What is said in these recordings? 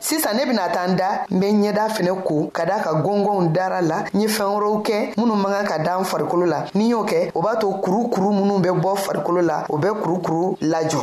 sisan ne bɛna taa n da n bɛ ɲɛda fɛnɛ ko ka da ka gɔngɔnw dara la n ye fɛn wɛrɛw kɛ minnu man kan ka da n farikolo la ni y'o kɛ o b'a to kurukuru minnu bɛ bɔ farikolo la o bɛ kurukuru lajɔ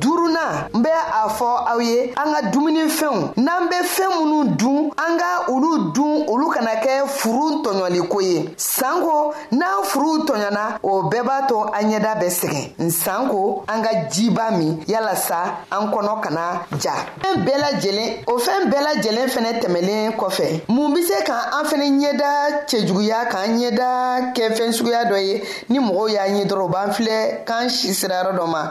duurunan n bɛ a fɔ aw ye an ka dumunifɛnw n'an bɛ fɛn minnu dun an ka olu dun olu kana kɛ furu tɔɲɔliko ye sanko n'an furuw tɔɲɔna o bɛɛ b'a to an ɲɛda bɛ sɛgɛn nsan ko an ka jiba min yalasa an kɔnɔ kana ja fɛn bɛɛ lajɛlen o fɛn bɛɛ lajɛlen fɛnɛ tɛmɛlen kɔfɛ mun be se ka an fɛnɛ ɲɛda cɛjuguya k'an ɲɛda kɛ fɛn suguya dɔ ye ni mɔgɔw y'a ɲɛ dɔrɔn u b'an filɛ k'an si sirayɔrɔ dɔ ma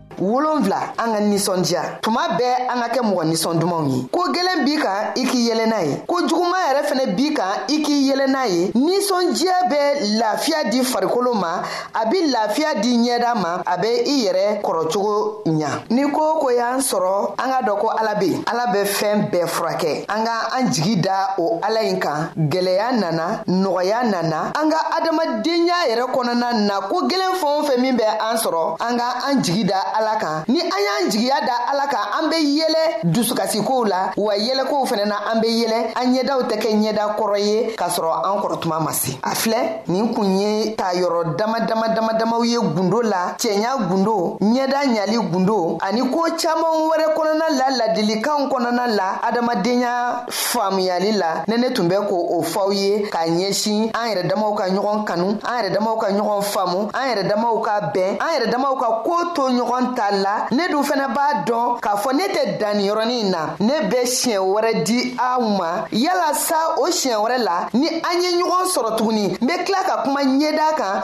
wolonfila an ka ninsɔndiya tuma bɛɛ an ka kɛ mɔgɔ ninsɔn dumanw ye ko gwɛlɛn b'i kan i k'i yɛlɛ n'a ye ko juguma yɛrɛ fɛnɛ b'i kan i k'i yɛlɛ n'a ye ninsɔndiya bɛ lafiya di farikolo ma a be lafiya di ɲɛda ma a be i yɛrɛ kɔrɔcogo ɲa ni ko ko y'an sɔrɔ an ka dɔ ko ala be ala bɛ fɛɛn bɛɛ furakɛ an ka an jigi da o ala ɲi kan gwɛlɛya nana nɔgɔya nana an ka adamadenya yɛrɛ kɔnɔna na ko gwɛlɛn fɛn o fɛn min bɛ an sɔrɔ an ka an jigi da ala kan ni an y'an jigiya da ala kan an be yɛlɛ dusukasikow la wa yɛlɛkow fɛnɛ na an be yɛlɛ an ɲɛdaw tɛ kɛ ɲɛda kɔrɔ ye k'a sɔrɔ an kɔrɔ tuma ma se a filɛ nin kun ye ta yɔrɔ dama dama dama damaw ye gundo la cɛɲa gundo ɲɛda ɲali gundo ani koo caaman wɛrɛ kɔnɔna la ladilikanw kɔnɔna la adamadenya faamuyali la ne ne tun bɛ ko o fɔw ye ka ɲɛsin an yɛrɛ damaw ka ɲɔgɔn kanu an yɛrɛ damaw ka ɲɔgɔn faamu an yɛrɛ damaw ka bɛn an yɛrɛ damaw ka ko to ɲɔgɔn ta la ne dun fana b'a dɔn k'a fɔ ne tɛ danni yɔrɔnin in na ne bɛ siɲɛ wɛrɛ di aw ma yala sa o siɲɛ wɛrɛ la ni an ye ɲɔgɔn sɔrɔ tuguni n bɛ tila ka kuma ɲɛda kan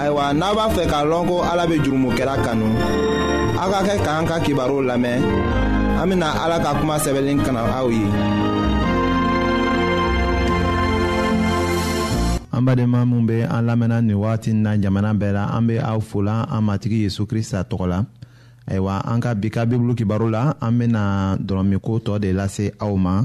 ayiwa n'a b'a fɛ k'a lɔn ko ala bɛ jurumokɛla kanu aw ka kɛ k'an ka kibaruw lamɛn an bɛna ala ka kuma sɛbɛnlen kana aw ye an badenma min bɛ an lamɛnna nin wagati na jamana bɛɛ la an bɛ aw fola an matigi yezu krista tɔgɔ la ayiwa an ka bi ka bibulu kibaru la an bɛna dɔrɔmiko tɔ de lase aw ma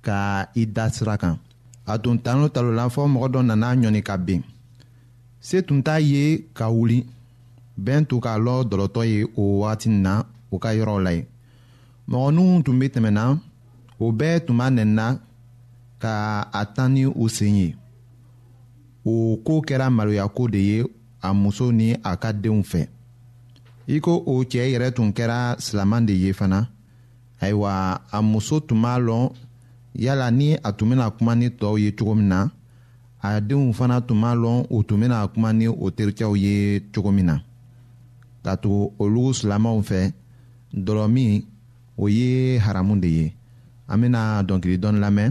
ka i da sira kan a tun tan o talo la fɔ mɔgɔ dɔ nana ɲɔni ka ben se tun t'a ye ka wuli bɛn tun k'a lɔ dɔlɔtɔ ye o wagati na o ka yɔrɔw la ye mɔgɔninw tun bɛ tɛmɛna o bɛɛ tun b'a nɛnna ka a tan ni u sen ye o ko kɛra maloya ko de ye a muso ni a ka denw fɛ i ko o cɛ yɛrɛ tun kɛra silaman de ye fana ayiwa a muso tun b'a lɔn yala ni a tun bɛna kuma ni tɔw ye cogo min na a denw fana tun b'a lɔn u tun bɛna kuma ni o terikɛw ye cogo min na ka tugu olu silamɛw fɛ dɔlɔmin o ye haramu de ye an bɛna dɔnkili dɔn lamɛn